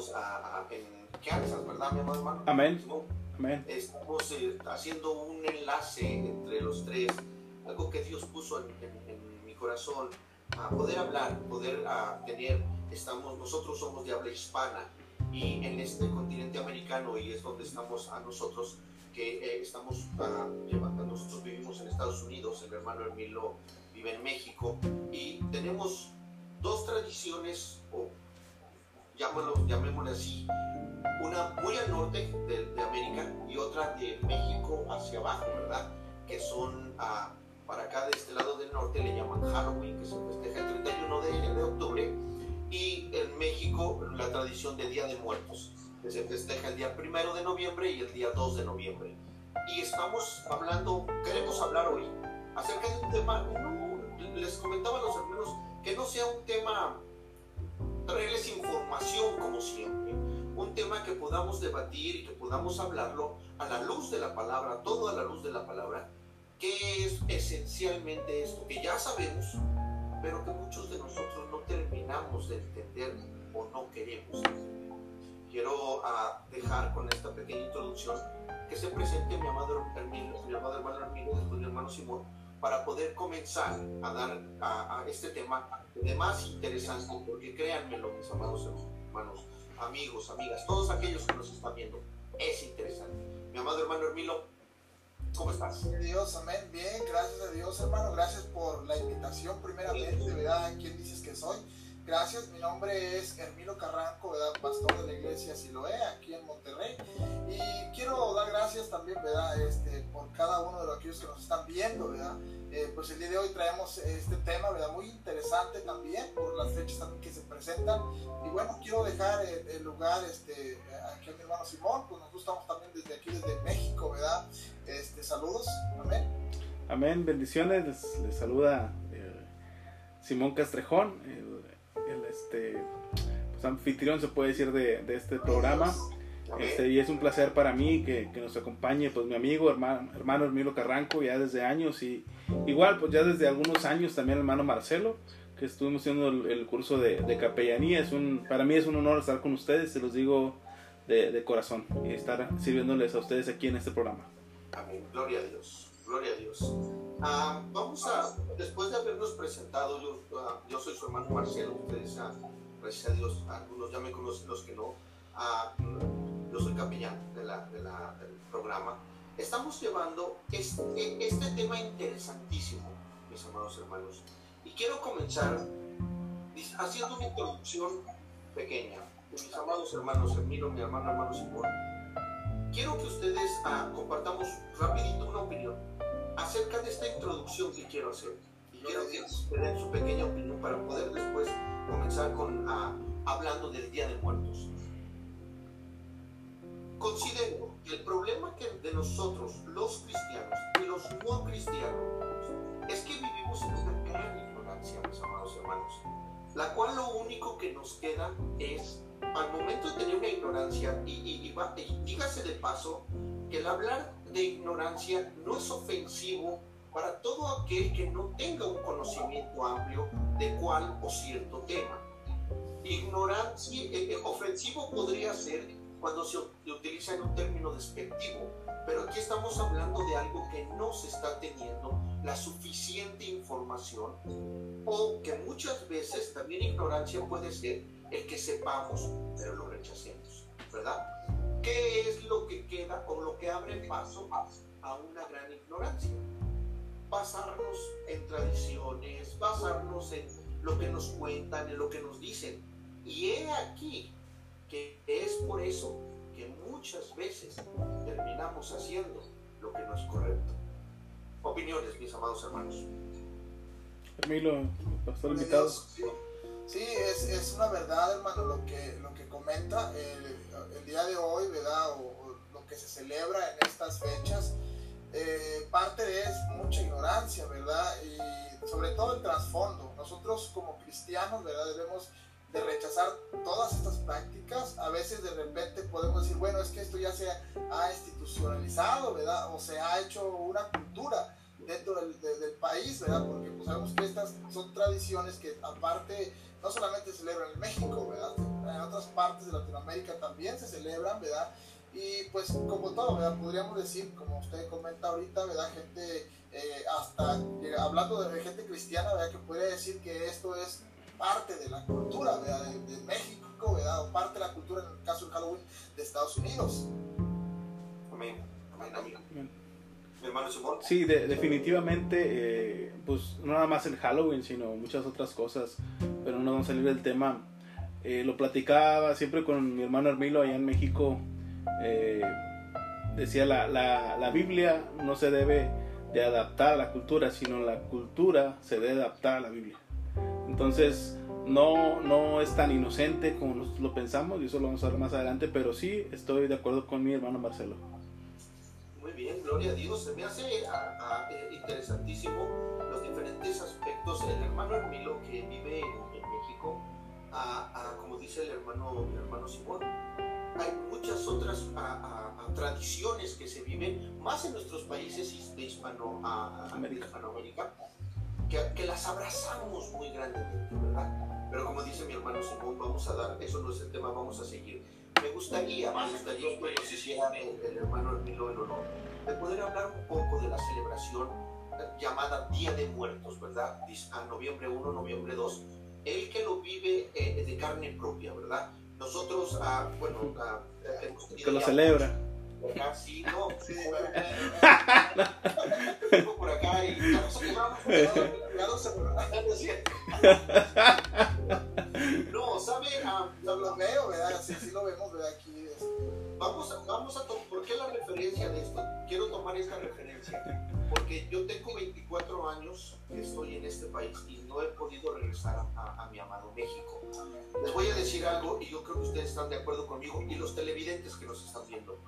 estamos a, en Kansas, ¿verdad, mi amado hermano? Amén. Amén. Estamos eh, haciendo un enlace entre los tres, algo que Dios puso en, en, mi corazón, a poder hablar, poder a tener, estamos, nosotros somos de habla hispana y en este continente americano y es donde estamos a nosotros que eh, estamos uh, llevando, nosotros vivimos en Estados Unidos, el hermano Hermilo vive en México y tenemos dos tradiciones, o llamémosle así, una muy al norte de, América y otra de México hacia abajo, ¿verdad? Que son uh, para acá de este lado del norte le llaman Halloween, que se festeja el 31 de, de octubre, y en México la tradición de Día de Muertos que se festeja el día primero de noviembre y el día 2 de noviembre. Y estamos hablando, queremos hablar hoy acerca de un tema, no, les comentaba a los hermanos, que no sea un tema, traerles información como siempre, un tema que podamos debatir y que podamos hablarlo a la luz de la palabra, todo a la luz de la palabra, que es esencialmente esto, que ya sabemos, pero que muchos de nosotros no terminamos de entender o no queremos entender. Quiero uh, dejar con esta pequeña introducción que se presente mi amado Hermino, mi amado hermano Hermino, después mi hermano Simón, para poder comenzar a dar a, a este tema de más interesante, porque créanmelo, mis amados hermanos, amigos, amigas, todos aquellos que nos están viendo, es interesante. Mi amado hermano Hermilo, ¿cómo estás? Dios, amén, bien, gracias a Dios, hermano, gracias por la invitación, primeramente, ¿verdad? ¿Quién dices que soy? Gracias, mi nombre es Hermilo Carranco, ¿verdad? pastor de la iglesia Siloé, aquí en Monterrey. Y quiero dar gracias también, ¿verdad? Este, por cada uno de los aquellos que nos están viendo, ¿verdad? Eh, pues el día de hoy traemos este tema, ¿verdad? Muy interesante también por las fechas también que se presentan. Y bueno, quiero dejar el, lugar este, aquí a mi hermano Simón, pues nosotros estamos también desde aquí, desde México, ¿verdad? Este, saludos, amén. Bendiciones, les, saluda eh, Simón Castrejón. Este, pues, anfitrión, se puede decir, de, de este programa. Este, y es un placer para mí que, que, nos acompañe pues mi amigo, hermano, hermano Hermilo Carranco, ya desde años y igual pues ya desde algunos años también el hermano Marcelo, que estuvimos haciendo el, curso de, de, capellanía. Es un, para mí es un honor estar con ustedes, se los digo de, de, corazón, y estar sirviéndoles a ustedes aquí en este programa. Amén, gloria a Dios, gloria a Dios. Ah, vamos a, después de habernos presentado, yo, ah, yo soy su hermano Marcelo, ustedes, gracias a Dios, algunos ya me conocen, los que no, yo soy capellán de la, de la, del programa. Estamos llevando este, este tema interesantísimo, mis amados hermanos, y quiero comenzar haciendo una introducción pequeña. Mis amados hermanos, Emilio, mi hermano, hermano Simón, quiero que ustedes compartamos rapidito una opinión acerca de esta introducción que quiero hacer. Y quiero que me den su pequeña opinión para poder después comenzar con, ah, hablando del Día de Muertos. Considero que el problema que de nosotros, los cristianos y los no cristianos, es que vivimos en una gran ignorancia, mis amados hermanos, la cual lo único que nos queda es, al momento de tener una ignorancia, y, y, y dígase de paso, que el hablar de ignorancia no es ofensivo para todo aquel que no tenga un conocimiento amplio de cual o cierto tema. Ignorancia, eh, eh, ofensivo podría ser cuando se utiliza en un término despectivo, pero aquí estamos hablando de algo que no se está teniendo la suficiente información o que muchas veces también ignorancia puede ser el que sepamos, pero lo rechacemos, ¿verdad? ¿Qué es lo que queda o lo que abre paso a una gran ignorancia? Basarnos en tradiciones, basarnos en lo que nos cuentan, en lo que nos dicen. Y he aquí que es por eso que muchas veces terminamos haciendo lo que no es correcto. Opiniones, mis amados hermanos. Emilio, pastor invitado. Sí, es, es, una verdad, hermano, lo que, lo que comenta. El, el día de hoy, ¿verdad? O, lo que se celebra en estas fechas, eh, parte es mucha ignorancia, ¿verdad? Y sobre todo el trasfondo. Nosotros como cristianos, ¿verdad? Debemos de rechazar todas estas prácticas. A veces de repente podemos decir, bueno, es que esto ya se ha institucionalizado, ¿verdad? O se ha hecho una cultura dentro del, del, país, ¿verdad? Porque pues, sabemos que estas son tradiciones que aparte no solamente se celebran en México, ¿verdad? En otras partes de Latinoamérica también se celebran, ¿verdad? Y pues como todo, ¿verdad? Podríamos decir, como usted comenta ahorita, ¿verdad? Gente, eh, hasta eh, hablando de gente cristiana, ¿verdad? Que puede decir que esto es parte de la cultura, ¿verdad? De, de México, ¿verdad? O parte de la cultura, en el caso del Halloween, de Estados Unidos. Amén. Amén, amigo. Mi hermano Simón. Sí, de- definitivamente, eh, pues no nada más el Halloween, sino muchas otras cosas, pero no vamos a salir del tema. Eh, lo platicaba siempre con mi hermano Hermilo allá en México. Eh, decía, la, la, la Biblia no se debe de adaptar a la cultura, sino la cultura se debe adaptar a la Biblia. Entonces, no, no es tan inocente como nosotros lo pensamos, y eso lo vamos a ver más adelante, pero sí estoy de acuerdo con mi hermano Marcelo. Muy bien, gloria a Dios. Se me hace ah, ah, eh, interesantísimo los diferentes aspectos. El hermano Hermilo que vive en, en México, ah, ah, como dice el hermano, el hermano Simón, hay muchas otras ah, ah, tradiciones que se viven más en nuestros países de Hispano. Hispanoamérica, que, que las abrazamos muy grandemente, ¿verdad? Pero como dice mi hermano Simón, vamos a dar, eso no es el tema, vamos a seguir. Me gustaría, me gustaría que nos hiciera el, el hermano Hermilo el honor de poder hablar un poco de la celebración llamada Día de Muertos, ¿verdad? A noviembre 1, noviembre 2. El que lo vive eh, de carne propia, ¿verdad? Nosotros, ah, bueno, ah, eh, hemos tenido Que lo celebra. Acá sí, no, Sí, vengo por acá y estamos se No es cierto. No, ¿sabe? Ah, lo veo, ¿verdad? Sí, sí lo vemos, ¿verdad? Aquí. este, Vamos a, vamos a ¿por qué la referencia de esto? Quiero tomar esta referencia, porque yo tengo 24 años que estoy en este país y no he podido regresar a, a- a mi amado México. Les voy a decir algo y yo creo que ustedes están de acuerdo conmigo y los televidentes que nos están viendo.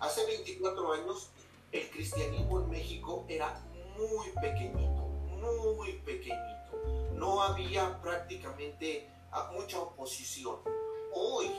Hace 24 años el cristianismo en México era muy pequeñito, muy pequeñito. No había prácticamente mucha oposición. Hoy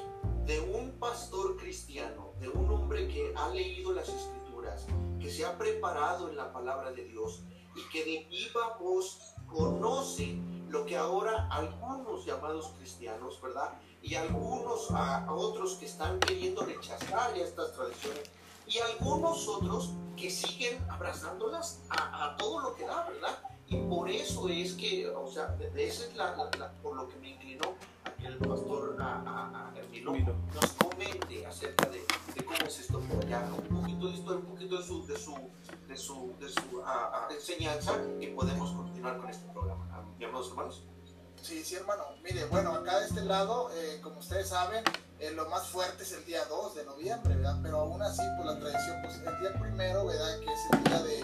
de un pastor cristiano, de un hombre que ha leído las escrituras, que se ha preparado en la palabra de Dios y que de viva voz conoce lo que ahora algunos llamados cristianos, ¿verdad? Y algunos otros que están queriendo rechazar ya estas tradiciones y algunos otros que siguen abrazándolas a, todo lo que da, ¿verdad? Y por eso es que, o sea, esa es la, por lo que me inclinó el pastor a, a, a Hermilo Milo. nos comente acerca de, de cómo es esto por allá, un poquito de historia, un poquito de su, de su, de su, de su ah, enseñanza y podemos continuar con este programa. ¿Mi amados hermanos? Sí, sí, hermano. Mire, bueno, acá de este lado, eh, como ustedes saben, eh, lo más fuerte es el día 2 de noviembre, ¿verdad? Pero aún así, por la tradición, pues el día primero, ¿verdad? Que es el día de,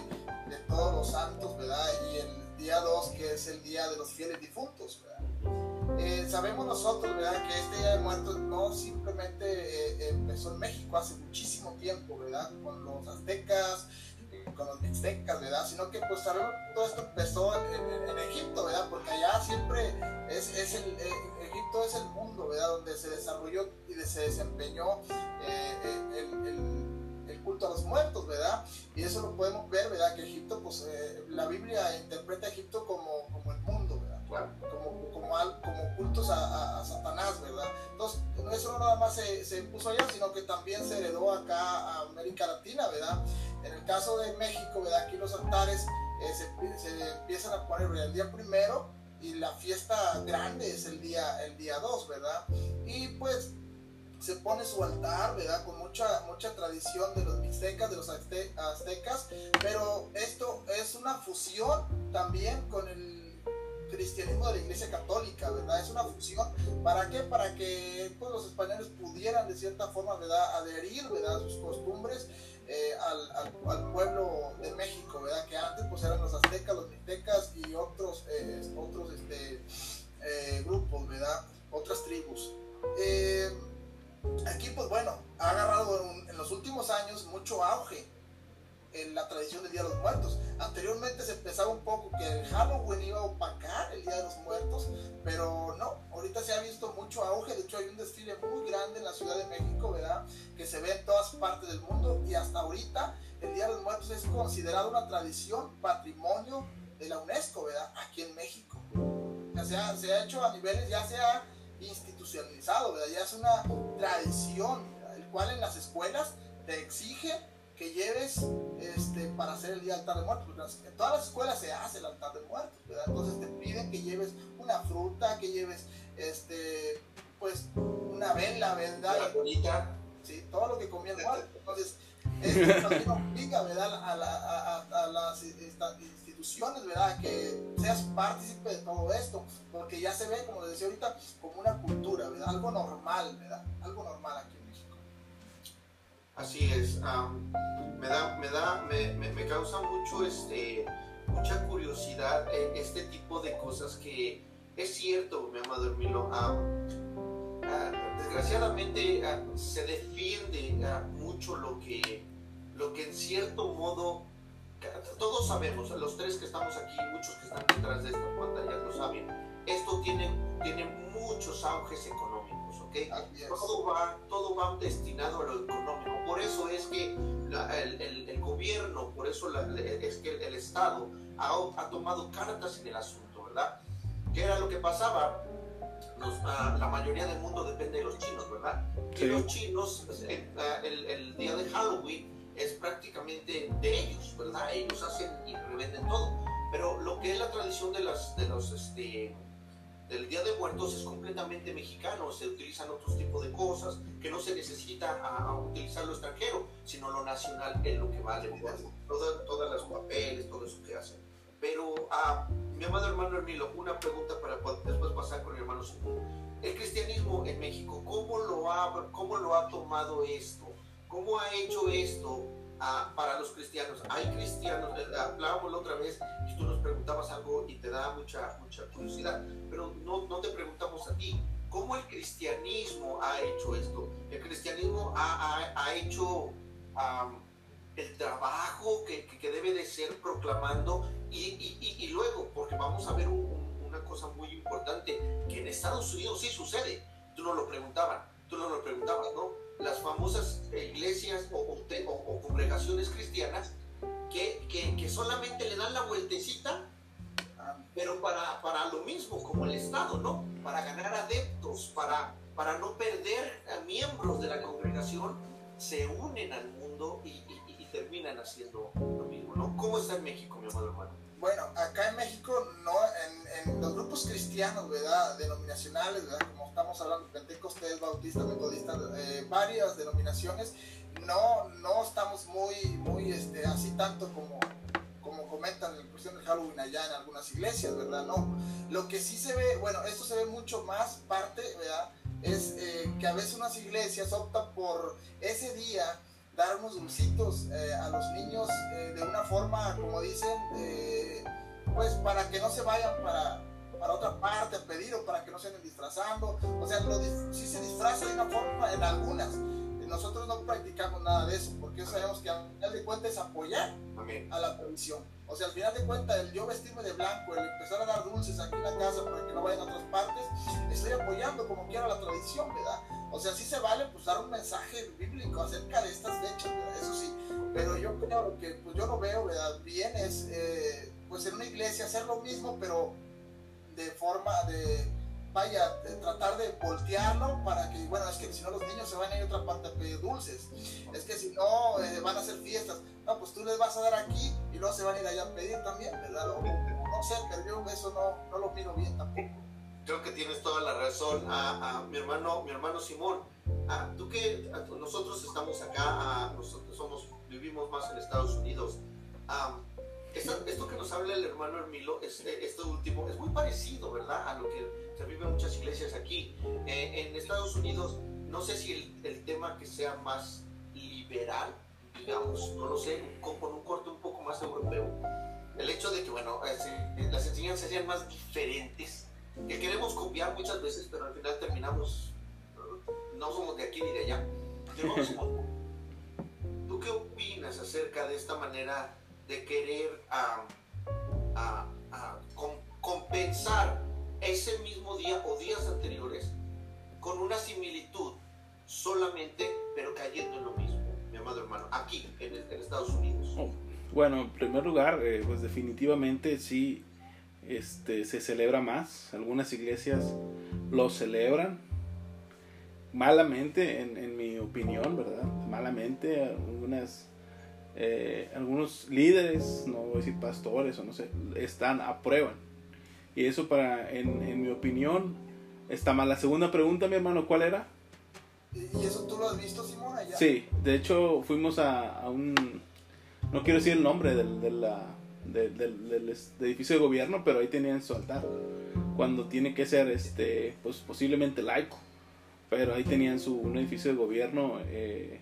de todos los santos, ¿verdad? Y el día 2, que es el día de los fieles difuntos, ¿verdad? Eh, sabemos nosotros, ¿verdad? Que este Día de Muertos no simplemente eh, empezó en México hace muchísimo tiempo, ¿verdad? Con los aztecas, eh, con los mixtecas, ¿verdad? Sino que pues sabemos que todo esto empezó en, en- en Egipto, ¿verdad? Porque allá siempre es, es el, eh, Egipto es el mundo, ¿verdad? Donde se desarrolló y se desempeñó el, el- el culto a los muertos, ¿verdad? Y eso lo podemos ver, ¿verdad? Que Egipto, pues eh, la Biblia interpreta a Egipto como, como el mundo, ¿verdad? Claro. como, como, como cultos a, a- a Satanás, ¿verdad? Entonces, eso no nada más se, se impuso allá, sino que también se heredó acá a América Latina, ¿verdad? En el caso de México, ¿verdad? Aquí los altares eh, se, se empiezan a poner el día primero y la fiesta grande es el día el día 2, ¿verdad? Y pues se pone su altar, ¿verdad? Con mucha, mucha tradición de los mixtecas, de los azte- aztecas, pero esto es una fusión también con el cristianismo de la iglesia católica, ¿verdad? Es una fusión, ¿para qué? Para que pues, los españoles pudieran de cierta forma, ¿verdad? Adherir, ¿verdad? Sus costumbres eh, al, al- al pueblo de México, ¿verdad? Que antes pues eran los aztecas, los mixtecas y otros, eh, otros este, eh, grupos, ¿verdad? Otras tribus. Eh, aquí pues bueno, ha agarrado en, en los últimos años mucho auge en la tradición del Día de los Muertos. Anteriormente pensaba un poco que Halloween iba a opacar el Día de los Muertos, pero no, ahorita se ha visto mucho auge, de hecho hay un desfile muy grande en la Ciudad de México, ¿verdad? Que se ve en todas partes del mundo y hasta ahorita el Día de los Muertos es considerado una tradición patrimonio de la UNESCO, ¿verdad? Aquí en México. se ha, se ha hecho a niveles, ya se ha institucionalizado, ¿verdad? ya es una tradición, el cual en las escuelas te exige que lleves este, para hacer el día altar de muertos. Porque en todas las escuelas se hace el altar de muertos, ¿verdad? Entonces te piden que lleves una fruta, que lleves este, pues una vela, ¿verdad? bonita. Sí, todo lo que comía el muerto. Entonces, esto también obliga, ¿verdad? A, la, a, las instituciones, ¿verdad? Que seas partícipe de todo esto, porque ya se ve, como les decía ahorita, como una cultura, ¿verdad? Algo normal, ¿verdad? Algo normal aquí. Así es. me da, me da, me, me, causa mucho este, mucha curiosidad eh, este tipo de cosas que es cierto, mi amado Hermilo. Ah, desgraciadamente ah, se defiende ah, mucho lo que, lo que en cierto modo todos sabemos, los tres que estamos aquí, muchos que están detrás de esta pantalla lo saben, esto tiene, tiene muchos auges económicos todo va, todo va destinado a lo eso es que el, Estado ha, ha, tomado cartas en el asunto, ¿verdad? ¿Qué era lo que pasaba? Ah, la mayoría del mundo depende de los chinos, ¿verdad? Y los chinos, eh, ah, el, día de Halloween es prácticamente de ellos, ¿verdad? Ellos hacen y revenden todo. Pero lo que es la tradición de, las, de los... Este, el Día de Muertos es completamente mexicano, se utilizan otros tipos de cosas, que no se necesita a, utilizar lo extranjero, sino lo nacional es lo que vale, todas, todas las papeles, todo eso que hacen. Pero, a mi amado hermano Hermilo, una pregunta para después pasar con mi hermano Simón. El cristianismo en México, ¿cómo lo ha, cómo lo ha tomado esto? ¿Cómo ha hecho esto para los cristianos. Hay cristianos, hablábamos la otra vez y tú nos preguntabas algo y te da mucha, mucha curiosidad, pero no, no te preguntamos a ti. ¿Cómo el cristianismo ha hecho esto? El cristianismo ha, ha, hecho el trabajo que, que, debe de ser proclamando y, y, y, luego, porque vamos a ver una cosa muy importante, que en Estados Unidos sí sucede. Tú no lo preguntabas, tú no lo preguntabas, ¿no? Las famosas iglesias o, congregaciones cristianas que, que, solamente le dan la vueltecita, pero para, para, lo mismo, como el Estado, ¿no? Para ganar adeptos, para, para no perder a miembros de la congregación, se unen al mundo y, y terminan haciendo lo mismo, ¿no? ¿Cómo está en México, mi amado hermano? Bueno, acá en México, no, en, en, los grupos cristianos, ¿verdad? Denominacionales, ¿verdad? Como estamos hablando, Pentecostés, Bautista, Metodista, eh, varias denominaciones, no, no estamos muy, muy, este, así tanto como, como comentan en cuestión del Halloween allá en algunas iglesias, ¿verdad? No. Lo que sí se ve, bueno, esto se ve mucho más parte, ¿verdad? Es eh, que a veces unas iglesias optan por ese día dar unos dulcitos eh, a los niños eh, de una forma, como dicen, eh, pues para que no se vayan para, para otra parte a pedir o para que no se anden disfrazando. O sea, lo, si se disfraza de una forma en algunas. Nosotros no practicamos nada de eso, porque sabemos que al final de cuentas es apoyar a la tradición. O sea, al final de cuentas, el yo vestirme de blanco, el empezar a dar dulces aquí en la casa para que no vayan a otras partes, estoy apoyando como quiera la tradición, ¿verdad? O sea, sí se vale pues dar un mensaje bíblico acerca de estas fechas, eso sí. Pero yo creo que pues yo lo veo, ¿verdad? Bien es, eh, pues en una iglesia hacer lo mismo, pero de forma de, vaya, tratar de voltearlo para que, bueno, es que si no los niños se van a ir a otra parte a pedir dulces. Es que si no, eh, van a hacer fiestas. No, pues tú les vas a dar aquí y luego se van a ir allá a pedir también, ¿verdad? no sé, pero yo eso no, no lo miro bien tampoco creo que tienes toda la razón. A, mi hermano, mi hermano Simón, tú que nosotros estamos acá, nosotros somos, vivimos más en Estados Unidos. esto, que nos habla el hermano Hermilo, este, esto último, es muy parecido, ¿verdad? A lo que se vive en muchas iglesias aquí. Eh, en Estados Unidos, no sé si el, el, tema que sea más liberal, digamos, no lo sé, con, con un corte un poco más europeo. El hecho de que, bueno, eh, las enseñanzas sean más diferentes que queremos copiar muchas veces, pero al final terminamos, no somos de aquí ni de allá. ¿Tú qué opinas acerca de esta manera de querer a, compensar ese mismo día o días anteriores con una similitud solamente, pero cayendo en lo mismo, mi amado hermano, aquí en, Estados Unidos? Bueno, en primer lugar, eh, pues definitivamente sí este, se celebra más. Algunas iglesias lo celebran malamente, en, mi opinión, ¿verdad? Malamente, algunas, eh, algunos líderes, no voy a decir pastores o no sé, están, aprueban. Y eso para, en, mi opinión, está mal. La segunda pregunta, mi hermano, ¿cuál era? ¿Y eso tú lo has visto, Simón, allá? Sí, de hecho fuimos a, un, no quiero decir el nombre del, de la, del, edificio de gobierno, pero ahí tenían su altar. Cuando tiene que ser, este, pues posiblemente laico, pero ahí tenían su, un edificio de gobierno, eh,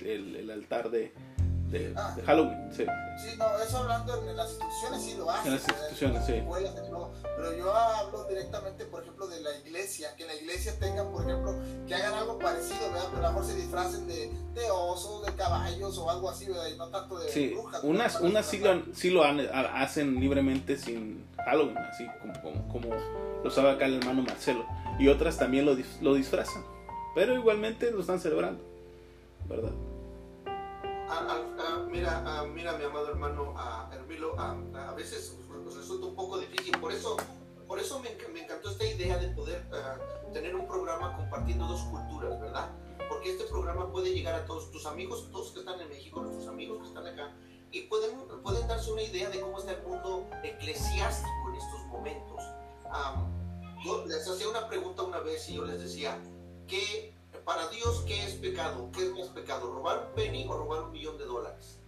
el, altar de, de, ah. Halloween. Sí. sí, no, eso hablando en, las instituciones sí lo hacen. En las instituciones, sí. pero yo hablo directamente, por ejemplo, de la iglesia, que la iglesia tenga, por ejemplo, que hagan algo parecido, ¿verdad? Pero a lo mejor se disfracen de, de osos, de caballos o algo así, ¿verdad? Y no tanto de sí. brujas. Unas, unas sí, lo, sí lo hacen libremente sin Halloween, así como, como, lo sabe acá el hermano Marcelo. Y otras también lo, lo disfrazan. Pero igualmente lo están celebrando, ¿verdad? Mira, mira, mi amado hermano Hermilo, a veces resulta un poco difícil. Por eso, por eso me, me encantó esta idea de poder tener un programa compartiendo dos culturas, ¿verdad? Porque este programa puede llegar a todos tus amigos, todos que están en México, nuestros amigos que están acá, y pueden, pueden darse una idea de cómo está el mundo eclesiástico en estos momentos. yo les hacía una pregunta una vez y yo les decía, ¿qué para Dios, ¿qué es pecado? ¿Qué es más pecado? ¿Robar un penny o robar un millón de dólares?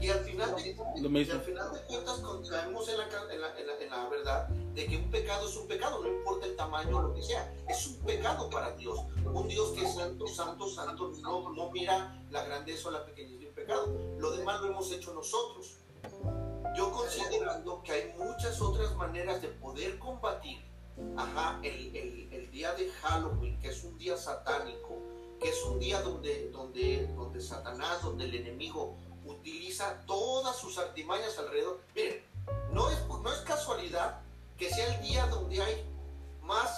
Y al final de, al final de cuentas caemos en la, en, la, en, la, verdad de que un pecado es un pecado, no importa el tamaño o lo que sea, es un pecado para Dios. Un Dios que es santo, santo, santo, no, no mira la grandeza o la pequeñez de un pecado. Lo demás lo hemos hecho nosotros. Yo considerando que hay muchas otras maneras de poder combatir ajá, el, el, el, día de Halloween, que es un día satánico, que es un día donde, donde, donde Satanás, donde el enemigo utiliza todas sus artimañas alrededor. Miren, no es, no es casualidad que sea el día donde hay más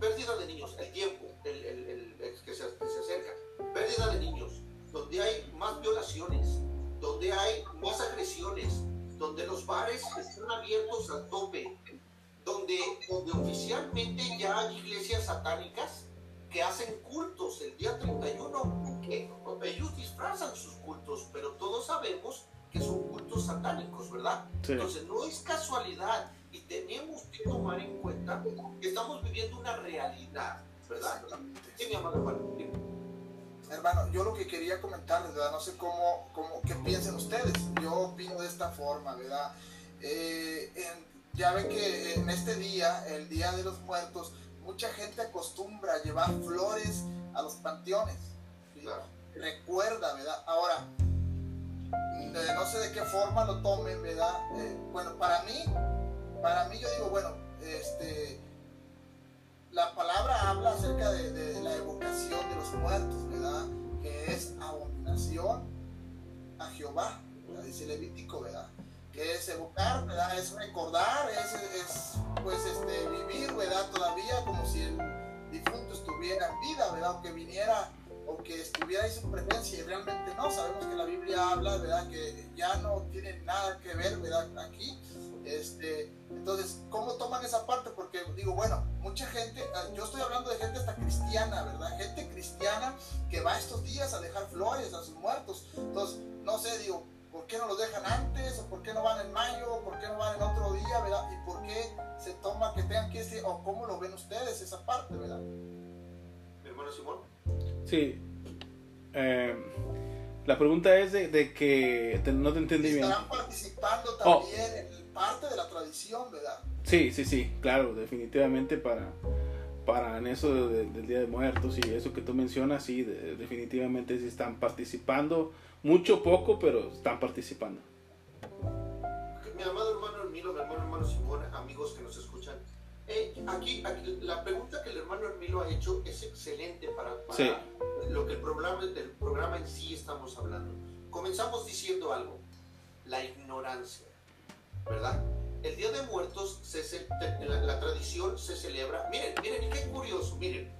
pérdida de niños, el tiempo el, el, que, se, que se acerca, pérdida de niños, donde hay más violaciones, donde hay más agresiones, donde los bares están abiertos al tope, donde, donde oficialmente ya hay iglesias satánicas que hacen cultos el día 31, que ellos disfrazan sus cultos, pero todos sabemos que son cultos satánicos, ¿verdad? Entonces no es casualidad y tenemos que tomar en cuenta que estamos viviendo una realidad, ¿verdad? Sí, mi amado hermano. Hermano, yo lo que quería comentarles, ¿verdad? No sé cómo, cómo qué piensen ustedes. Yo opino de esta forma, ¿verdad? Eh, en, ya ven que en este día, el Día de los Muertos, mucha gente acostumbra a llevar flores a los panteones. Recuerda, ¿verdad? Ahora, no sé de qué forma lo tomen, ¿verdad? Eh, bueno, para mí, para mí yo digo, bueno, este, la palabra habla acerca de, la evocación de los muertos, ¿verdad? Que es abominación a Jehová, dice Levítico, ¿verdad? Que es evocar, ¿verdad? Es recordar, es, es, pues este, vivir, ¿verdad? Todavía como si el difunto estuviera en vida, ¿verdad? O que viniera o que estuviera en su presencia y realmente no, sabemos que la Biblia habla, ¿verdad? Que ya no tiene nada que ver, ¿verdad? Aquí. Este, entonces, ¿cómo toman esa parte? Porque digo, bueno, mucha gente, ah, yo estoy hablando de gente hasta cristiana, ¿verdad? Gente cristiana que va estos días a dejar flores a sus muertos. Entonces, no sé, digo, ¿Por qué no los dejan antes? ¿O por qué no van en mayo? ¿Por qué no van en otro día? ¿verdad? ¿Y por qué se toma que tengan que irse? ¿O cómo lo ven ustedes esa parte? ¿verdad? Mi hermano Simón. Sí. Eh, la pregunta es de, de que no te entendí bien. Estarán participando oh. también en parte de la tradición, ¿verdad? Sí, sí, sí, claro, definitivamente para, para en eso del Día de Muertos y eso que tú mencionas, sí, definitivamente sí están participando mucho, poco, pero están participando. Mi amado hermano Hermilo, mi amado hermano Simón, amigos que nos escuchan, eh, aquí, la pregunta que el hermano Hermilo ha hecho es excelente para, lo que el programa, del programa en sí estamos hablando. Comenzamos diciendo algo, la ignorancia, ¿verdad? El Día de Muertos, se, la, la tradición se celebra, miren, miren, qué curioso, miren,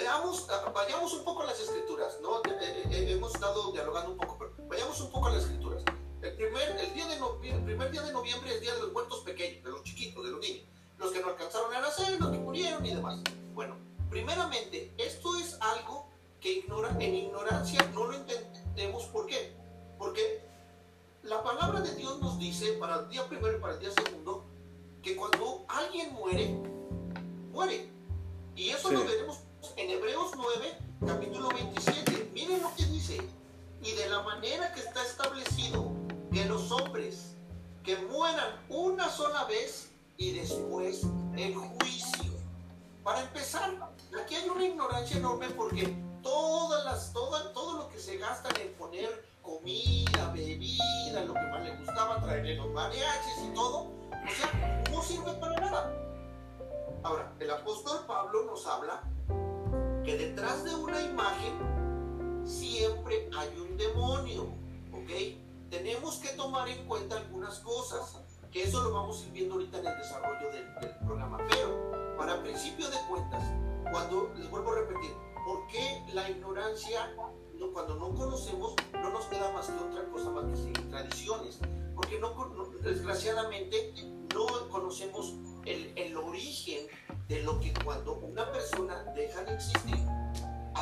veamos, vayamos un poco a las escrituras, ¿no? Eh, eh, eh, hemos estado dialogando un poco, pero vayamos un poco a las escrituras. El primer, el, día de el primer día de noviembre es el día de los muertos pequeños, de los chiquitos, de los niños, los que no alcanzaron a nacer, los que murieron y demás. Bueno, primeramente, esto es algo que ignora, en ignorancia no lo entendemos. ¿Por qué? Porque la palabra de Dios nos dice para el día primero y para el día segundo que cuando alguien muere, muere. Y eso sí. lo veremos en Hebreos 9, capítulo 27. Miren lo que dice. Y de la manera que está establecido que los hombres que mueran una sola vez y después el juicio. Para empezar, aquí hay una ignorancia enorme porque todas las, todo, todo lo que se gasta en poner comida, bebida, lo que más le gustaba, traerle los mariachis y todo, o sea, no sirve para nada. Ahora, el apóstol Pablo nos habla imagen siempre hay un demonio, ¿ok? Tenemos que tomar en cuenta algunas cosas, que eso lo vamos a ir viendo ahorita en el desarrollo del, programa, pero para principio de cuentas, cuando, les vuelvo a repetir, ¿por qué la ignorancia cuando no conocemos, no nos queda más que otra cosa más que tradiciones. Porque no, desgraciadamente no conocemos el, origen de lo que cuando una persona deja de existir,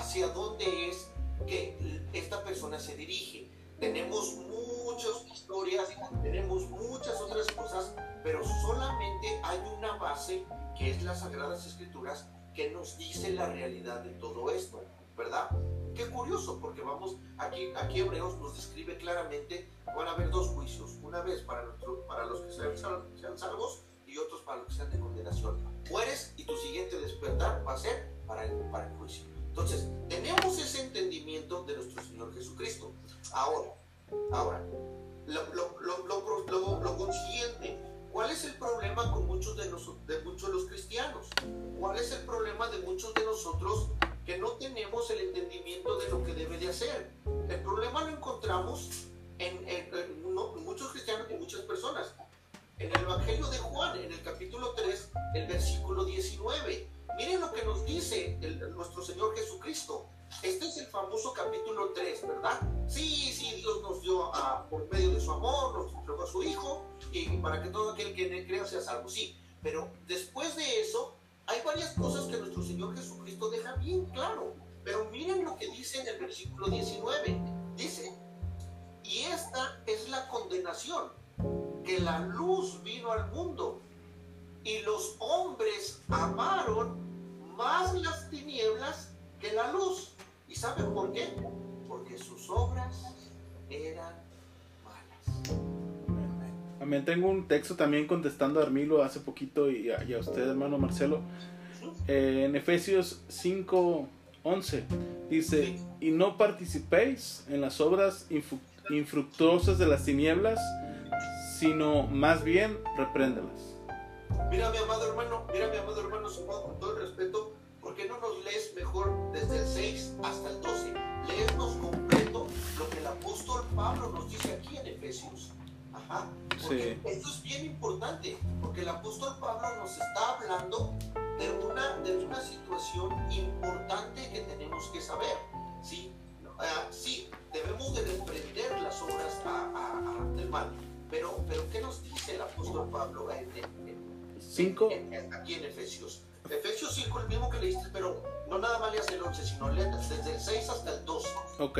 hacia dónde es que esta persona se dirige. Tenemos muchas historias, tenemos muchas otras cosas, pero solamente hay una base que es las Sagradas Escrituras que nos dice la realidad de todo esto, ¿verdad? Qué curioso, porque vamos, aquí, aquí Hebreos nos describe claramente, van a haber dos juicios, una vez para, para los que sean, sean salvos y otros para los que sean de condenación. Mueres y tu siguiente despertar va a ser para el, para el juicio. Entonces, tenemos ese entendimiento de nuestro Señor Jesucristo. Ahora, ahora, lo, lo, lo, lo ¿cuál es el problema con muchos de, nosotros, de muchos de los cristianos? ¿Cuál es el problema de muchos de nosotros que no tenemos el entendimiento de lo que debe de hacer. El problema lo encontramos en, muchos cristianos y muchas personas. En el Evangelio de Juan, en el capítulo 3, el versículo 19. Miren lo que nos dice nuestro Señor Jesucristo. Este es el famoso capítulo 3, ¿verdad? Sí, sí, Dios nos dio por medio de su amor, nos entregó a su Hijo, y para que todo aquel que crea sea salvo. Sí, pero después de eso, hay varias cosas que nuestro Señor Jesucristo deja bien claro. Pero miren lo que dice en el versículo 19. Dice, y esta es la condenación, que la luz vino al mundo y los hombres amaron más las tinieblas que la luz. ¿Y saben por qué? Porque sus obras eran malas. También tengo un texto también contestando a Armilo hace poquito y a, usted, hermano Marcelo. Eh, en Efesios 5, 11 dice, y no participéis en las obras infructuosas de las tinieblas, sino más bien repréndelas. Mira mi amado hermano, mira mi amado hermano, con todo el respeto, ¿por qué no nos lees mejor desde el 6 hasta el 12? Leernos completo lo que el apóstol Pablo nos dice aquí en Efesios. Porque esto es bien importante, porque el apóstol Pablo nos está hablando de una, de una situación importante que tenemos que saber. 5. Aquí en Efesios. Efesios 5, el mismo que leíste, pero no nada más leas el 11, sino leas desde el 6 hasta el 12. Ok.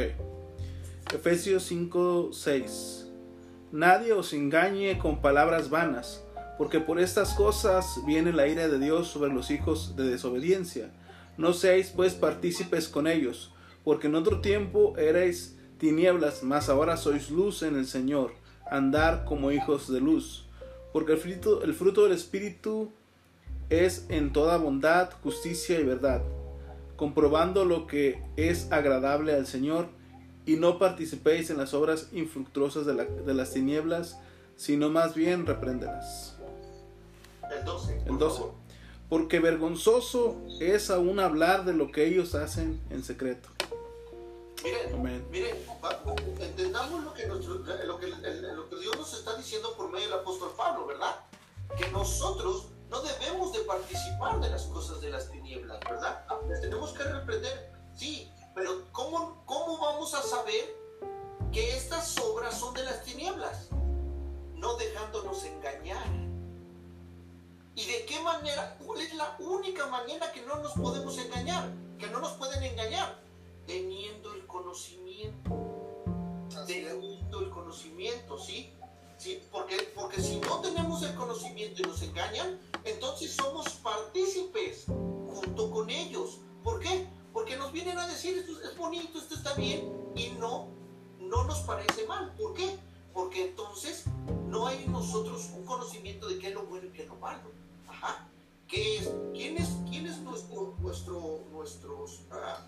Efesios 5, 6. Nadie os engañe con palabras vanas, porque por estas cosas viene la ira de Dios sobre los hijos de desobediencia. No seáis pues partícipes con ellos, porque en otro tiempo erais tinieblas, mas ahora sois luz en el Señor. Andar como hijos de luz porque el fruto, el fruto del Espíritu es en toda bondad, justicia y verdad, comprobando lo que es agradable al Señor y no participéis en las obras infructuosas de, de las tinieblas, sino más bien repréndelas. El 12. El 12. Porque vergonzoso es aún hablar de lo que ellos hacen en secreto. Miren, miren, entendamos lo que, lo, que, lo que Dios nos está diciendo por medio del apóstol Pablo, ¿verdad? Que nosotros no debemos de participar de las cosas de las tinieblas, ¿verdad? Les tenemos que reprender, sí, pero ¿cómo, ¿cómo vamos a saber que estas obras son de las tinieblas? No dejándonos engañar. ¿Y de qué manera? ¿Cuál es la única manera que no nos podemos engañar? Que no nos pueden engañar. Teniendo el conocimiento. Teniendo el conocimiento, ¿sí? Porque si no tenemos el conocimiento y nos engañan, entonces somos partícipes junto con ellos. ¿Por qué? Porque nos vienen a decir esto es bonito, esto está bien y no, no nos parece mal. ¿Por qué? Porque entonces no hay en nosotros un conocimiento de qué es lo bueno y qué es lo malo. Ajá. ¿Qué es? ¿Quién es, quién es nuestro, nuestro, nuestros, ah,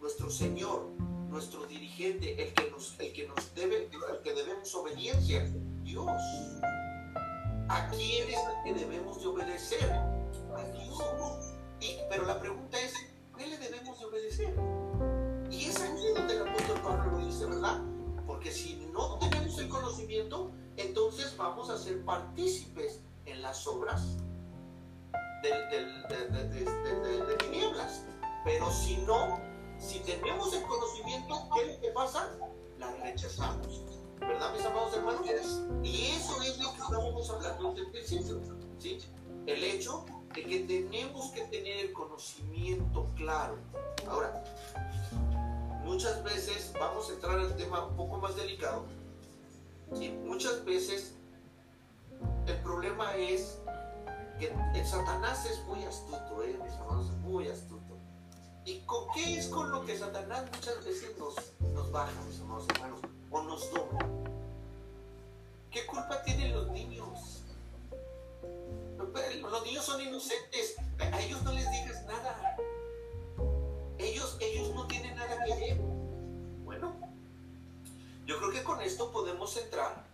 nuestro Señor, nuestro dirigente, el que nos, el que nos debe, el que debemos obediencia? Dios. ¿A quién es el que debemos de obedecer? A Dios. Y, pero la pregunta es, ¿qué le debemos de obedecer? Y es aquí donde el apóstol Pablo lo dice, ¿verdad? Porque si no tenemos el conocimiento, entonces vamos a ser partícipes en las obras de, tinieblas. Pero si no, si tenemos el conocimiento, ¿qué es lo que pasa? La rechazamos. ¿Verdad, mis amados hermanos? Y eso es lo que estábamos hablando desde el principio. ¿sí? El hecho de que tenemos que tener el conocimiento claro. Ahora, muchas veces, vamos a entrar al tema un poco más delicado. Muchas veces el problema es que el Satanás es muy astuto, ¿eh? mis amados, muy astuto. ¿Y con qué es con lo que Satanás muchas veces nos, nos baja, mis amados hermanos? o nos dobla. ¿Qué culpa tienen los niños? Los niños son inocentes, a ellos no les digas nada. Ellos, ellos no tienen nada que ver. Bueno, yo creo que con esto podemos entrar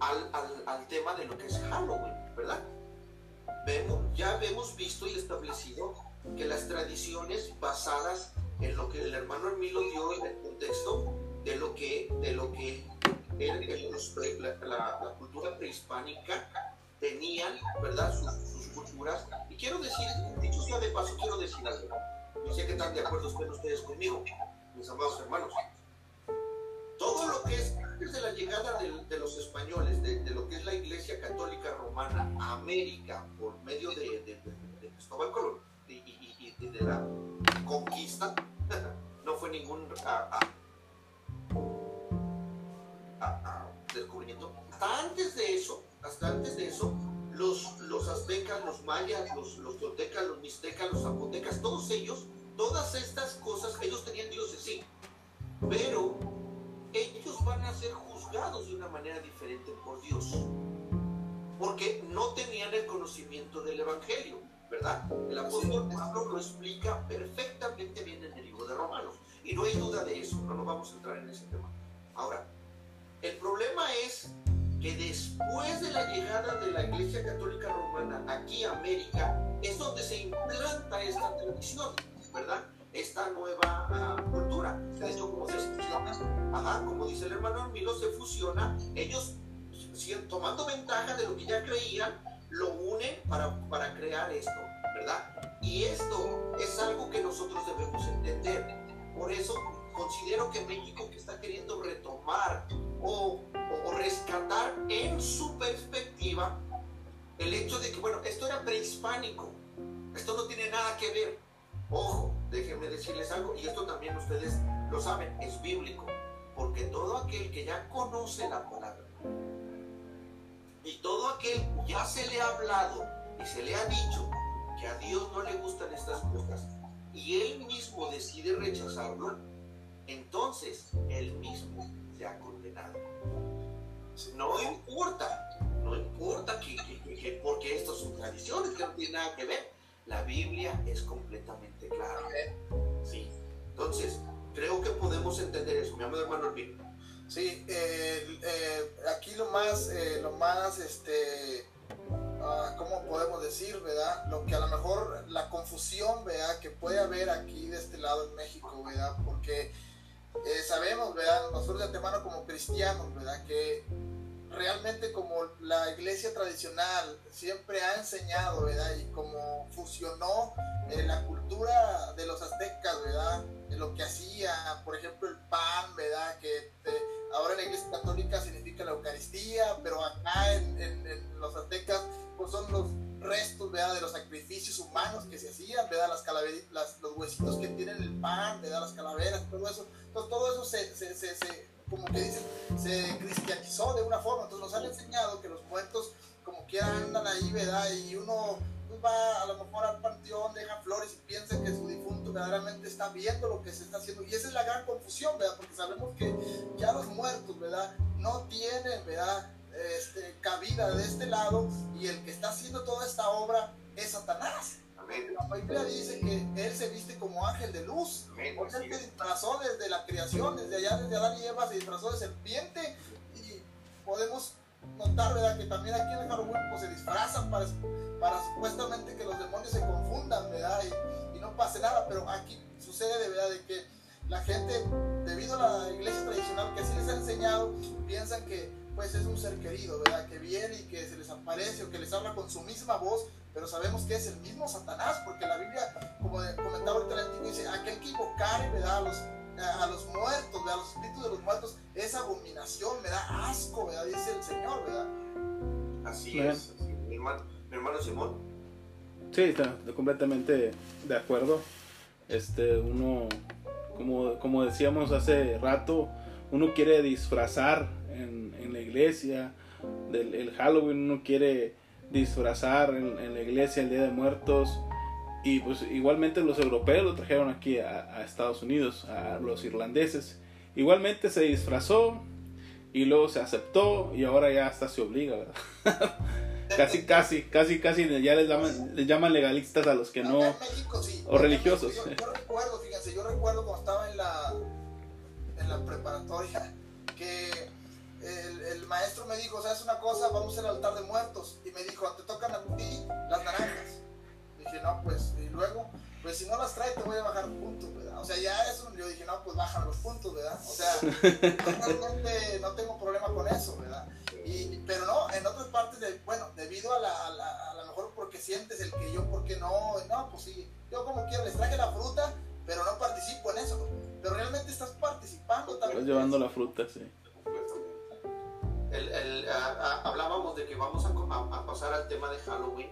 al, al, al tema de lo que es Halloween, ¿verdad? Vemos, ya hemos visto y establecido que las tradiciones basadas en lo que el hermano Hermilo dio en el contexto de lo que, de lo que la, cultura prehispánica tenían, ¿verdad? Sus, culturas. Y quiero decir, dicho sea de paso, quiero decir algo. No sé qué están de acuerdo estén ustedes conmigo, mis amados hermanos. Todo lo que es antes de la llegada de, los españoles, de, lo que es la Iglesia Católica Romana a América por medio de, Cristóbal Colón de la conquista, no fue ningún descubrimiento. Hasta antes de eso, hasta antes de eso, los, los aztecas, los mayas, los, los toltecas, los mixtecas, los zapotecas, todos ellos, todas estas cosas, ellos tenían dioses, sí, pero ellos van a ser juzgados de una manera diferente por Dios, porque no tenían el conocimiento del Evangelio, ¿verdad? El apóstol Pablo lo explica perfectamente bien en el libro de Romanos, y no hay duda de eso, no nos vamos a entrar en ese tema. Ahora, el problema es que después de la llegada de la Iglesia Católica Romana aquí a América, es donde se implanta esta tradición, ¿verdad? Esta nueva uh, cultura. De hecho, como se ajá, como dice el hermano Milo, se fusiona, ellos tomando ventaja de lo que ya creían, lo unen para, para crear esto, ¿verdad? Y esto es algo que nosotros debemos entender. Por eso considero que México que está queriendo retomar o, rescatar en su perspectiva el hecho de que, bueno, esto era prehispánico, esto no tiene nada que ver. Ojo, déjenme decirles algo, y esto también ustedes lo saben, es bíblico, porque todo aquel que ya conoce la palabra y todo aquel ya se le ha hablado y se le ha dicho que a Dios no le gustan estas cosas y él mismo decide rechazarlo, entonces él mismo se ha condenado. No importa, no importa que, porque estas son tradiciones que no tienen nada que ver. La Biblia es completamente clara. Sí. Entonces, creo que podemos entender eso. Mi amado hermano Elvino. Sí, eh, eh, aquí lo más, eh, lo más, este, uh, ¿cómo podemos decir, verdad? Lo que a lo mejor la confusión, ¿verdad? Que puede haber aquí de este lado en México, ¿verdad? Porque eh, sabemos, ¿verdad? Nosotros de antemano como cristianos, ¿verdad? Que realmente como la iglesia tradicional siempre ha enseñado, ¿verdad? Y como fusionó eh, la cultura de los aztecas, ¿verdad? De lo que hacía, por ejemplo, el pan, ¿verdad? Que eh, ahora en la iglesia católica significa la Eucaristía, pero acá en, en los aztecas pues son los restos ¿verdad? de los sacrificios humanos que se hacían, ¿verdad? Las las, los huesitos que tienen el pan, ¿verdad? las calaveras, todo eso. Entonces todo eso se, se, se, como que dicen, se cristianizó de una forma, entonces nos han enseñado que los muertos como que andan ahí, ¿verdad? Y uno pues, va a lo mejor al panteón, deja flores y piensa que su difunto verdaderamente está viendo lo que se está haciendo. Y esa es la gran confusión, ¿verdad? Porque sabemos que ya los muertos, ¿verdad? No tienen, ¿verdad? Este, cabida de este lado y el que está haciendo toda esta obra es Satanás. La Biblia dice que él se viste como ángel de luz. Porque él se disfrazó desde la creación, desde allá, desde Adán y Eva, se disfrazó de serpiente. Y podemos notar, ¿verdad? Que también aquí en el Halloween pues, se disfrazan para, para supuestamente que los demonios se confundan, ¿verdad? Y, y no pase nada. Pero aquí sucede de verdad de que la gente, debido a la iglesia tradicional que así les ha enseñado, piensan que pues es un ser querido, ¿verdad? Que viene y que se les aparece o que les habla con su misma voz, pero sabemos que es el mismo Satanás, porque la Biblia, como comentaba ahorita el antiguo, dice, aquel que invocare, ¿verdad? A los, a los muertos, ¿verdad? A los espíritus de los muertos, es abominación, me da asco, ¿verdad? Dice el Señor, ¿verdad? Así es, Mi, hermano, mi hermano Simón. Sí, está completamente de acuerdo. Este, uno, como, como decíamos hace rato, uno quiere disfrazar en, en la iglesia del el Halloween, uno quiere disfrazar en, la iglesia el Día de Muertos. Y pues igualmente los europeos lo trajeron aquí a, Estados Unidos, a los irlandeses. Igualmente se disfrazó y luego se aceptó y ahora ya hasta se obliga, ¿verdad? casi, casi, casi, casi ya les llaman, les llaman legalistas a los que no... O religiosos. Yo, yo, recuerdo, fíjense, yo recuerdo cuando estaba en la, en la preparatoria que el, maestro me dijo, ¿sabes una cosa? Vamos al altar de muertos. Y me dijo, te tocan a ti las naranjas. Dije, no, pues, y luego, pues si no las trae te voy a bajar puntos, ¿verdad? O sea, ya eso, yo dije, no, pues bajan los puntos, ¿verdad? O sea, realmente no tengo problema con eso, ¿verdad? Y, pero no, en otras partes, de, bueno, debido a la, a la, mejor porque sientes el que yo, porque no, no, pues sí, yo como quiero, les traje la fruta, pero no participo en eso. Pero realmente estás participando también. Estás llevando la fruta, sí el, hablábamos de que vamos a, pasar al tema de Halloween.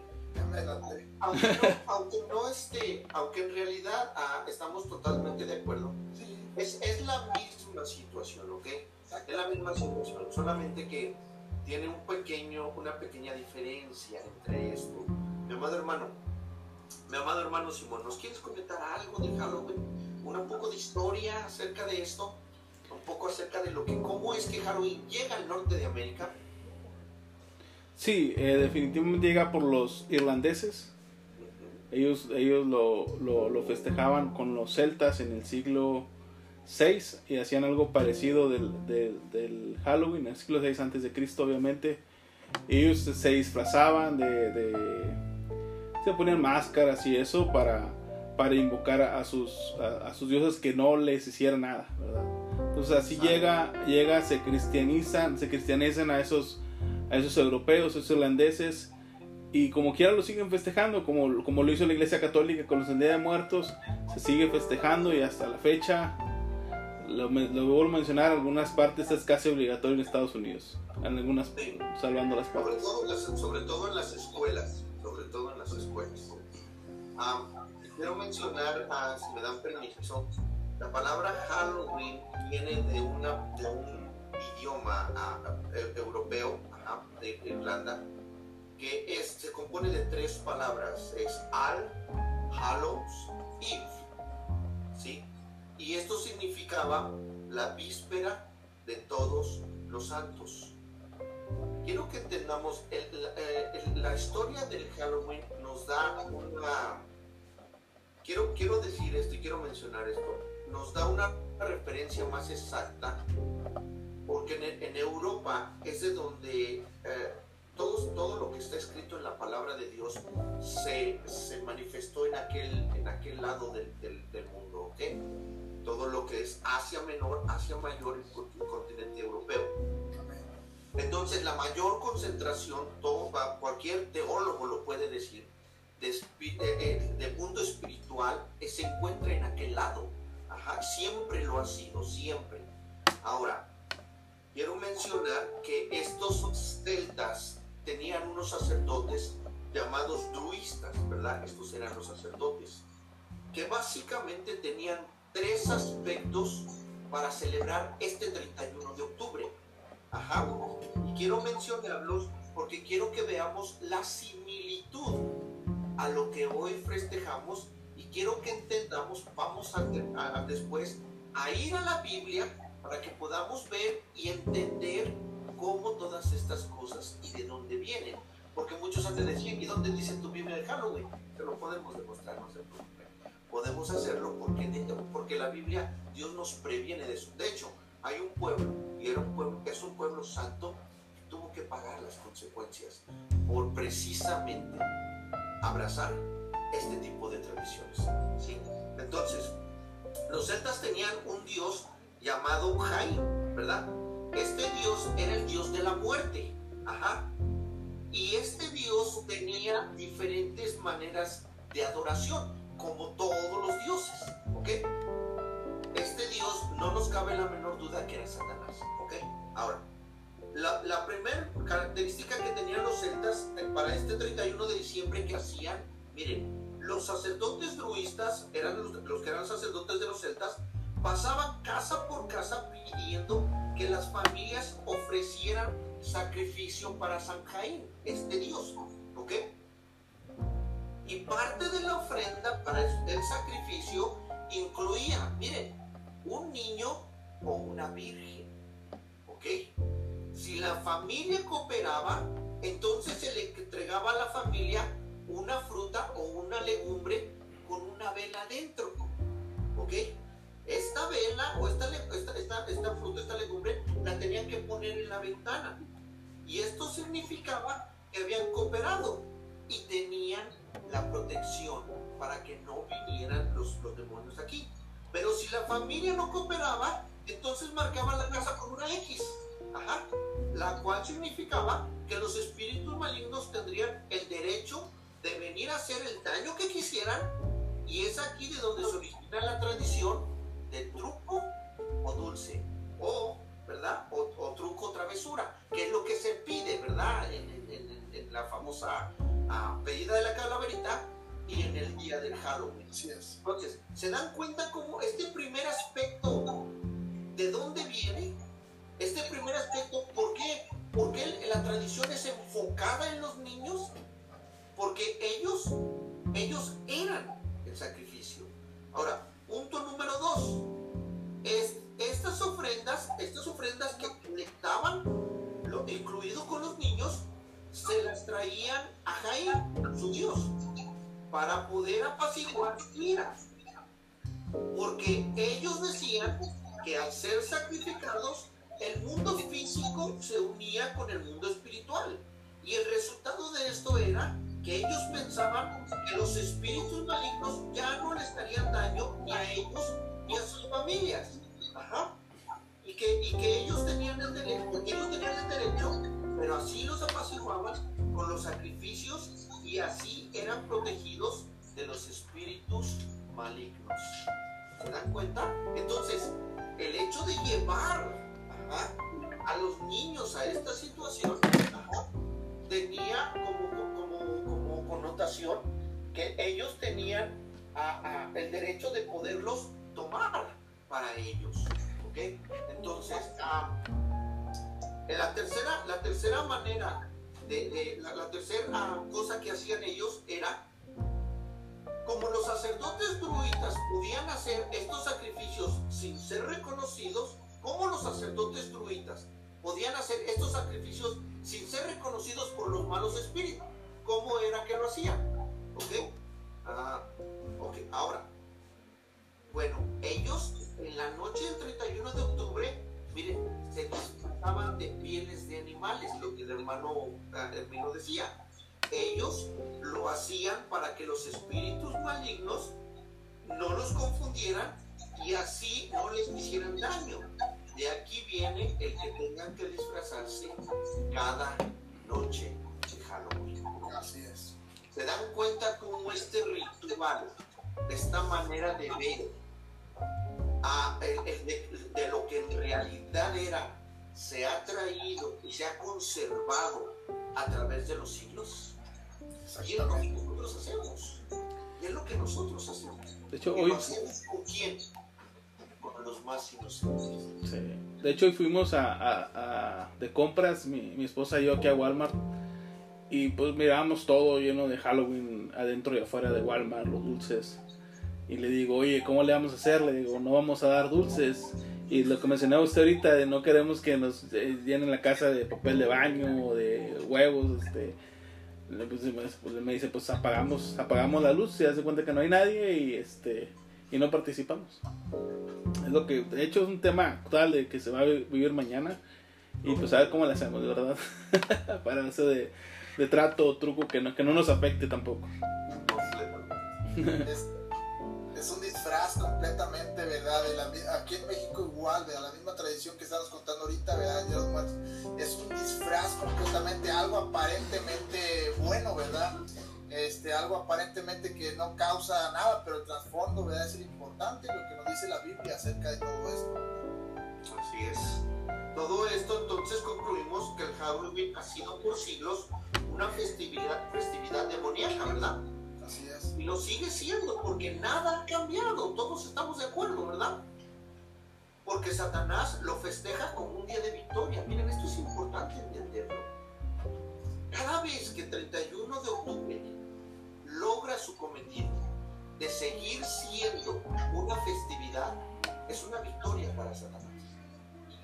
Aunque no, aunque no esté, aunque en realidad ah, estamos totalmente de acuerdo, es, es, la misma situación, ¿ok? Es la misma situación, solamente que tiene un pequeño, una pequeña diferencia entre esto. Mi amado hermano, mi amado hermano Simón, ¿nos quieres comentar algo de Halloween? ¿Un poco de historia acerca de esto? Poco acerca de lo que, cómo es que Halloween llega al norte de América. Sí, eh, definitivamente llega por los irlandeses. Ellos, ellos lo, lo, festejaban con los celtas en el siglo VI y hacían algo parecido del, del, Halloween, en el siglo VI antes de Cristo, obviamente. Ellos se disfrazaban de, de se ponían máscaras y eso para, para invocar a sus, a, a sus dioses que no les hicieran nada, ¿verdad? Entonces así llega, llega, se cristianizan, se cristianizan a esos, a esos europeos, esos irlandeses, y como quiera lo siguen festejando, como, como lo hizo la Iglesia Católica con los Día de Muertos, se sigue festejando y hasta la fecha, lo, lo vuelvo a mencionar, algunas partes es casi obligatorio en Estados Unidos, en algunas, salvando las partes. Sobre todo, en las escuelas, sobre todo en las escuelas. Ah, quiero mencionar, ah, si me dan permiso, la palabra Halloween viene de, un idioma e, europeo de Irlanda que es, se compone de tres palabras. Es Al, Hallows, Eve. ¿sí? Y esto significaba la víspera de todos los santos. Quiero que entendamos, la historia del Halloween nos da una... Quiero, quiero decir esto y quiero mencionar esto nos da una referencia más exacta, porque en, Europa es de donde eh, todo, todo lo que está escrito en la palabra de Dios se, se manifestó en aquel, en aquel lado del, del, mundo, ¿ok? Todo lo que es Asia Menor, Asia Mayor, el continente europeo. Entonces, la mayor concentración, todo, cualquier teólogo lo puede decir, de, de, eh, de mundo espiritual, se encuentra en aquel lado siempre lo ha sido, siempre. Ahora, quiero mencionar que estos celtas tenían unos sacerdotes llamados druistas, ¿verdad? Estos eran los sacerdotes, que básicamente tenían tres aspectos para celebrar este 31 de octubre. Ajá. Y quiero mencionarlos porque quiero que veamos la similitud a lo que hoy festejamos quiero que entendamos, vamos a, después a ir a la Biblia para que podamos ver y entender cómo todas estas cosas y de dónde vienen. Porque muchos antes decían, ¿y dónde dice tu Biblia de Halloween? Pero podemos demostrar, no se Podemos hacerlo porque, porque la Biblia, Dios nos previene de eso. De hecho, hay un pueblo, y era un pueblo, es un pueblo santo, que tuvo que pagar las consecuencias por precisamente abrazar este tipo de tradiciones. ¿sí? Entonces, los celtas tenían un dios llamado Jai, ¿verdad? Este dios era el dios de la muerte. Ajá. Y este dios tenía diferentes maneras de adoración, como todos los dioses. ¿Ok? Este dios no nos cabe la menor duda que era Satanás. ¿Ok? Ahora, la, la primera característica que tenían los celtas eh, para este 31 de diciembre que hacían, miren, los sacerdotes druistas, eran los, que eran sacerdotes de los celtas, pasaban casa por casa pidiendo que las familias ofrecieran sacrificio para San Jaín, este dios, ¿ok? Y parte de la ofrenda para el sacrificio incluía, miren, un niño o una virgen, ¿ok? Si la familia cooperaba, entonces se le entregaba a la familia una fruta o una legumbre con una vela dentro, ¿ok? Esta vela o esta, esta, esta, fruta, esta legumbre, la tenían que poner en la ventana. Y esto significaba que habían cooperado y tenían la protección para que no vinieran los, los demonios aquí. Pero si la familia no cooperaba, entonces marcaban la casa con una X. Ajá. La cual significaba que los espíritus malignos tendrían el derecho de venir a hacer el daño que quisieran. Y es aquí de donde se origina la tradición de truco o dulce, o, ¿verdad? O, truco o travesura, que es lo que se pide, ¿verdad? En, la famosa ah, pedida de la calaverita y en el día del Halloween. Así es. Entonces, ¿se dan cuenta cómo este primer aspecto, de dónde viene? Este primer aspecto, ¿por qué? Porque la tradición es enfocada en los niños, porque ellos, ellos eran el sacrificio. Ahora, Punto número dos. Es, estas ofrendas, estas ofrendas que conectaban, lo, incluido con los niños, se las traían a Jair, su Dios, para poder apaciguar ira. Porque ellos decían que al ser sacrificados, el mundo físico se unía con el mundo espiritual. Y el resultado de esto era que ellos pensaban que los espíritus malignos ya no les harían daño ni a ellos ni a sus familias. Y que, y que ellos tenían el derecho, ellos tenían el derecho, pero así los apaciguaban con los sacrificios y así eran protegidos de los espíritus malignos. ¿Se dan cuenta? Entonces, el hecho de llevar a los niños a esta situación tenía como connotación que ellos tenían el derecho de poderlos tomar para ellos. Entonces, la, tercera, la tercera manera, de, la, tercera cosa que hacían ellos era, como los sacerdotes druidas podían hacer estos sacrificios sin ser reconocidos, como los sacerdotes druidas podían hacer estos sacrificios sin ser reconocidos por los malos espíritus cómo era que lo hacían. ¿Ok? Ah, ok, ahora. Bueno, ellos en la noche del 31 de octubre, miren, se disfrazaban de pieles de animales, lo que el hermano ah, Hermino decía. Ellos lo hacían para que los espíritus malignos no los confundieran y así no les hicieran daño. De aquí viene el que tengan que disfrazarse cada noche. Así es. Se dan cuenta cómo este ritual, esta manera de ver a, de, lo que en realidad era, se ha traído y se ha conservado a través de los siglos. Y es lo que nosotros hacemos. Y es lo que nosotros hacemos. De hecho, hoy. ¿Con quién? Con los más inocentes. Sí. De hecho, hoy fuimos a, a- a- de compras, mi, mi esposa y yo aquí a Walmart. Y pues miramos todo lleno de Halloween adentro y afuera de Walmart, los dulces. Y le digo, oye, ¿cómo le vamos a hacer? Le digo, no vamos a dar dulces. Y lo que mencionaba usted ahorita, de no queremos que nos eh, llenen la casa de papel de baño o de huevos, este. Pues, me- pues, me dice, pues apagamos, apagamos la luz, se hace cuenta que no hay nadie y este y no participamos. Es lo que, de hecho, es un tema actual de que se va a vi- vivir mañana. Y pues a ver cómo le hacemos, de verdad. Para eso de, de trato o truco que no, que no nos afecte tampoco. Es, es un disfraz completamente, ¿verdad? De la aquí en México igual, de la misma tradición que estamos contando ahorita, ¿verdad? De los Muertos. Es un disfraz completamente, algo aparentemente bueno, ¿verdad? Este, algo aparentemente que no causa nada, pero el trasfondo, ¿verdad? Es el importante, lo que nos dice la Biblia acerca de todo esto. Así es. Todo esto entonces concluimos que el Halloween ha sido por siglos una festividad, festividad demoníaca, ¿verdad? Así es. Y lo sigue siendo porque nada ha cambiado, todos estamos de acuerdo, ¿verdad? Porque Satanás lo festeja como un día de victoria. Miren, esto es importante entenderlo. Cada vez que 31 de octubre logra su cometido de seguir siendo una festividad, es una victoria para Satanás.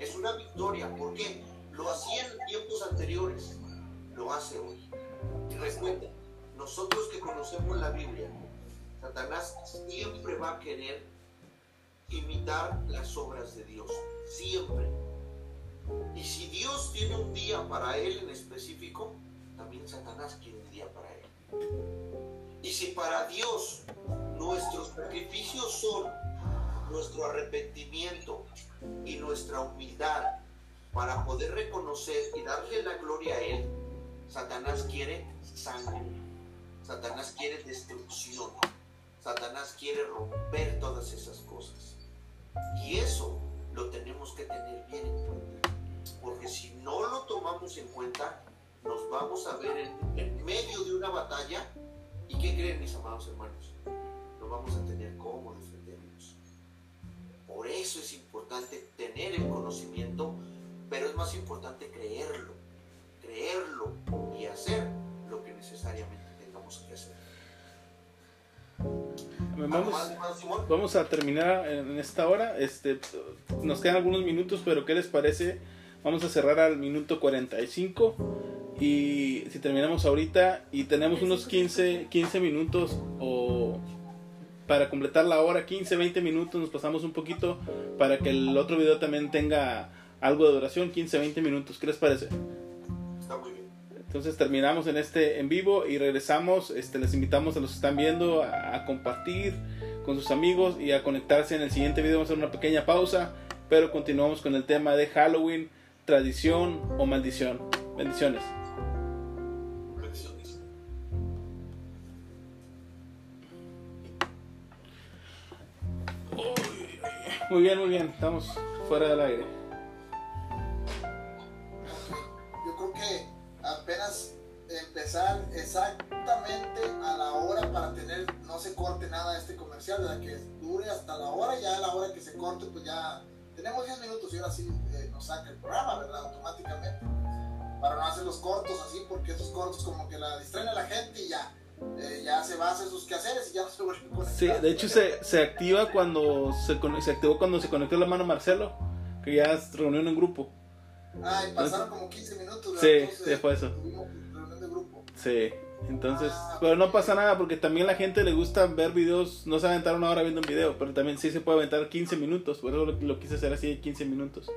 Es una victoria porque lo hacía en tiempos anteriores, lo hace hoy. Recuerda, nosotros que conocemos la Biblia, Satanás siempre va a querer imitar las obras de Dios, siempre. Y si Dios tiene un día para él en específico, también Satanás quiere un día para él. Y si para Dios nuestros sacrificios son nuestro arrepentimiento y nuestra humildad para poder reconocer y darle la gloria a Él, Satanás quiere sangre. Satanás quiere destrucción. Satanás quiere romper todas esas cosas. Y eso lo tenemos que tener bien en cuenta. Porque si no lo tomamos en cuenta, nos vamos a ver en, medio de una batalla. ¿Y qué creen mis amados hermanos? No vamos a tener cómo defendernos. Por eso es importante tener el conocimiento, pero es más importante creerlo. Creerlo y hacer necesariamente tengamos que hacer. ¿Algo Vamos, vamos a terminar en esta hora. Este, nos quedan algunos minutos, pero ¿qué les parece? Vamos a cerrar al minuto 45. Y si terminamos ahorita y tenemos unos 15, 15 minutos o para completar la hora, 15, 20 minutos, nos pasamos un poquito para que el otro video también tenga algo de duración, 15, 20 minutos. ¿Qué les parece? Entonces terminamos en este en vivo y regresamos. Este, les invitamos a los que están viendo a, a compartir con sus amigos y a conectarse en el siguiente video. Vamos a hacer una pequeña pausa, pero continuamos con el tema de Halloween, tradición o maldición. Bendiciones. Bendiciones. Muy bien, muy bien. Estamos fuera del aire. Yo creo que apenas empezar exactamente a la hora para tener, no se corte nada este comercial, ¿verdad? que dure hasta la hora, ya a la hora que se corte, pues ya tenemos 10 minutos y ahora sí eh, nos saca el programa, ¿verdad? Automáticamente. Para no hacer los cortos así, porque esos cortos como que la distraen a la gente y ya. eh, ya se va a hacer sus quehaceres y ya no se vuelve a conectar. Sí, de hecho se, se activa cuando se, se activó cuando se conectó la mano Marcelo, que ya es reunión en grupo. Ay, pasaron como 15 minutos. Sí, Entonces, sí, fue eso. De grupo. Sí, entonces, Ah, pero no pasa nada porque también la gente le gusta ver videos, no se va a aventar una hora viendo un video, pero también sí se puede aventar 15 minutos, por eso lo, lo quise hacer así, 15 minutos.